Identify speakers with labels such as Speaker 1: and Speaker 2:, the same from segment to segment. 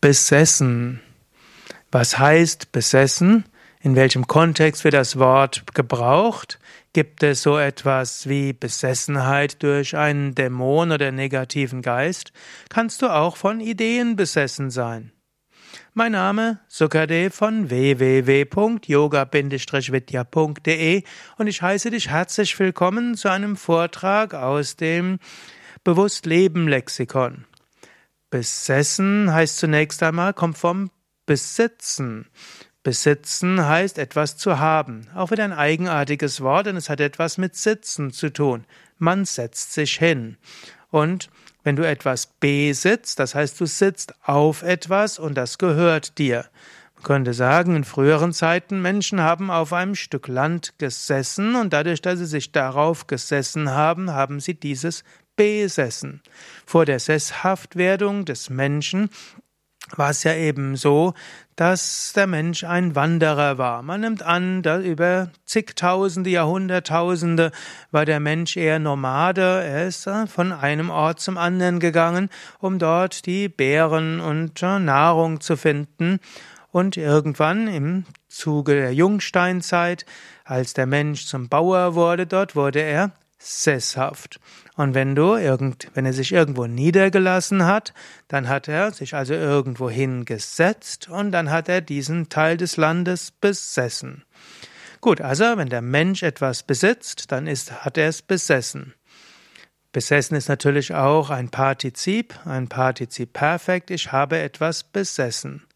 Speaker 1: Besessen. Was heißt besessen? In welchem Kontext wird das Wort gebraucht? Gibt es so etwas wie Besessenheit durch einen Dämon oder negativen Geist? Kannst du auch von Ideen besessen sein? Mein Name Sukadev von www.yoga-vidya.de und ich heiße dich herzlich willkommen zu einem Vortrag aus dem Bewusst-Leben-Lexikon. Besessen heißt zunächst einmal, kommt vom Besitzen. Besitzen heißt etwas zu haben. Auch wieder ein eigenartiges Wort, denn es hat etwas mit Sitzen zu tun. Man setzt sich hin. Und wenn du etwas besitzt, das heißt, du sitzt auf etwas und das gehört dir. Man könnte sagen, in früheren Zeiten, Menschen haben auf einem Stück Land gesessen und dadurch, dass sie sich darauf gesessen haben, haben sie dieses besessen. Vor der Sesshaftwerdung des Menschen war es ja eben so, dass der Mensch ein Wanderer war. Man nimmt an, dass über zigtausende, Jahrhunderttausende war der Mensch eher Nomade. Er ist äh, von einem Ort zum anderen gegangen, um dort die Beeren und äh, Nahrung zu finden. Und irgendwann im Zuge der Jungsteinzeit, als der Mensch zum Bauer wurde, dort wurde er sesshaft. Und wenn du irgend, wenn er sich irgendwo niedergelassen hat, dann hat er sich also irgendwo hingesetzt und dann hat er diesen Teil des Landes besessen. Gut, also wenn der Mensch etwas besitzt, dann ist, hat er es besessen. Besessen ist natürlich auch ein Partizip, ein Partizip perfekt. Ich habe etwas besessen.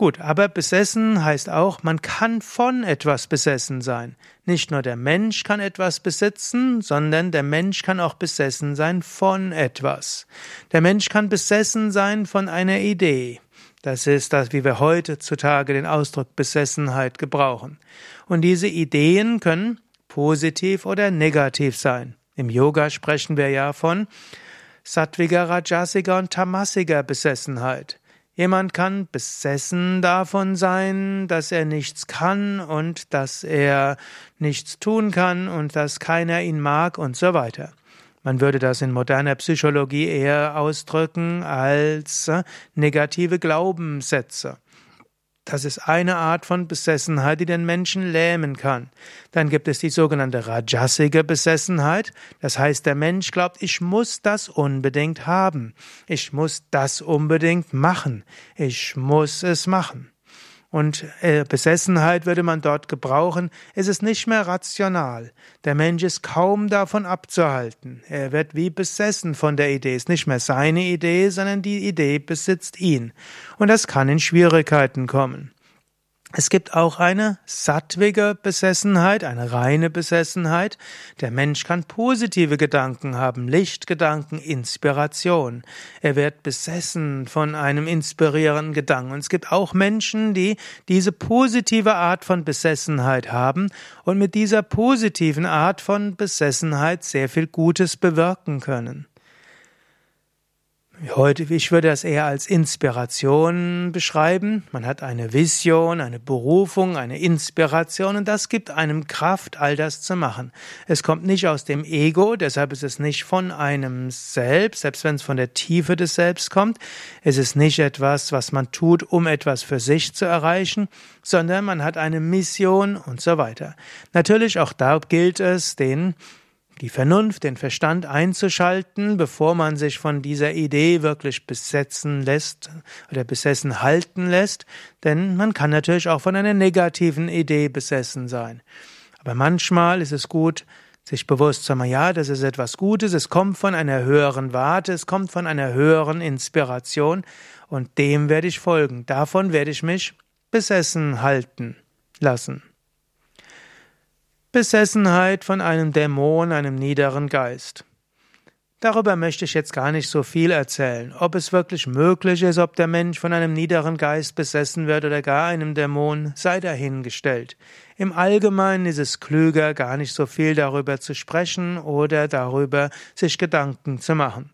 Speaker 1: Gut, aber besessen heißt auch, man kann von etwas besessen sein. Nicht nur der Mensch kann etwas besitzen, sondern der Mensch kann auch besessen sein von etwas. Der Mensch kann besessen sein von einer Idee. Das ist das, wie wir heutzutage den Ausdruck Besessenheit gebrauchen. Und diese Ideen können positiv oder negativ sein. Im Yoga sprechen wir ja von sattwiger, rajasiger und tamasiger Besessenheit. Jemand kann besessen davon sein, dass er nichts kann und dass er nichts tun kann und dass keiner ihn mag und so weiter. Man würde das in moderner Psychologie eher ausdrücken als äh, negative Glaubenssätze. Das ist eine Art von Besessenheit, die den Menschen lähmen kann. Dann gibt es die sogenannte Rajasige Besessenheit. Das heißt, der Mensch glaubt, ich muss das unbedingt haben. Ich muss das unbedingt machen. Ich muss es machen. Und äh, Besessenheit würde man dort gebrauchen. Es ist nicht mehr rational. Der Mensch ist kaum davon abzuhalten. Er wird wie besessen von der Idee. Es ist nicht mehr seine Idee, sondern die Idee besitzt ihn. Und das kann in Schwierigkeiten kommen. Es gibt auch eine sattwige Besessenheit, eine reine Besessenheit. Der Mensch kann positive Gedanken haben, Lichtgedanken, Inspiration. Er wird besessen von einem inspirierenden Gedanken. Und es gibt auch Menschen, die diese positive Art von Besessenheit haben und mit dieser positiven Art von Besessenheit sehr viel Gutes bewirken können. Heute, ich würde das eher als Inspiration beschreiben. Man hat eine Vision, eine Berufung, eine Inspiration und das gibt einem Kraft, all das zu machen. Es kommt nicht aus dem Ego, deshalb ist es nicht von einem selbst, selbst wenn es von der Tiefe des Selbst kommt. Es ist nicht etwas, was man tut, um etwas für sich zu erreichen, sondern man hat eine Mission und so weiter. Natürlich auch da gilt es, den die Vernunft, den Verstand einzuschalten, bevor man sich von dieser Idee wirklich besetzen lässt oder besessen halten lässt, denn man kann natürlich auch von einer negativen Idee besessen sein. Aber manchmal ist es gut, sich bewusst zu machen, ja, das ist etwas Gutes, es kommt von einer höheren Warte, es kommt von einer höheren Inspiration und dem werde ich folgen, davon werde ich mich besessen halten lassen. Besessenheit von einem Dämon, einem niederen Geist. Darüber möchte ich jetzt gar nicht so viel erzählen. Ob es wirklich möglich ist, ob der Mensch von einem niederen Geist besessen wird oder gar einem Dämon, sei dahingestellt. Im Allgemeinen ist es klüger, gar nicht so viel darüber zu sprechen oder darüber sich Gedanken zu machen.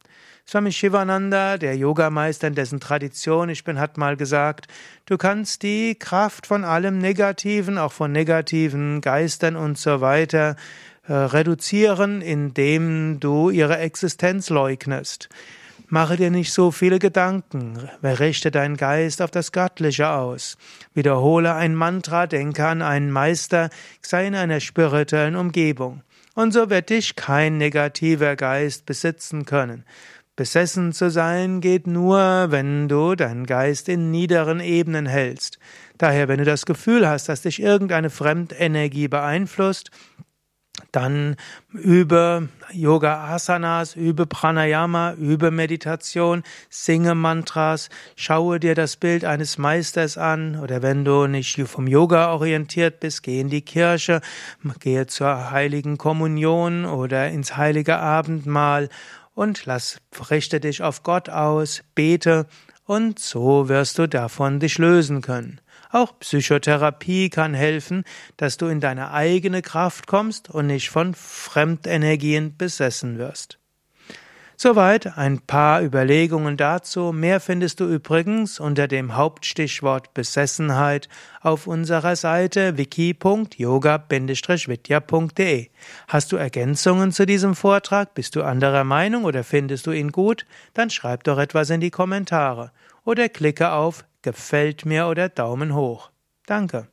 Speaker 1: Swami Shivananda, der Yogameister, in dessen Tradition ich bin, hat mal gesagt, du kannst die Kraft von allem Negativen, auch von negativen Geistern und so weiter, äh, reduzieren, indem du ihre Existenz leugnest. Mache dir nicht so viele Gedanken, richte deinen Geist auf das Göttliche aus. Wiederhole ein Mantra, denke an einen Meister, sei in einer spirituellen Umgebung. Und so wird dich kein negativer Geist besitzen können. Besessen zu sein geht nur, wenn du deinen Geist in niederen Ebenen hältst. Daher, wenn du das Gefühl hast, dass dich irgendeine Fremdenergie beeinflusst, dann übe Yoga Asanas, übe Pranayama, übe Meditation, singe Mantras, schaue dir das Bild eines Meisters an oder wenn du nicht vom Yoga orientiert bist, geh in die Kirche, gehe zur heiligen Kommunion oder ins heilige Abendmahl und lass, richte dich auf Gott aus, bete und so wirst du davon dich lösen können. Auch Psychotherapie kann helfen, dass du in deine eigene Kraft kommst und nicht von Fremdenergien besessen wirst. Soweit ein paar Überlegungen dazu. Mehr findest du übrigens unter dem Hauptstichwort Besessenheit auf unserer Seite wiki.yoga-vidya.de. Hast du Ergänzungen zu diesem Vortrag? Bist du anderer Meinung oder findest du ihn gut? Dann schreib doch etwas in die Kommentare oder klicke auf Gefällt mir oder Daumen hoch. Danke.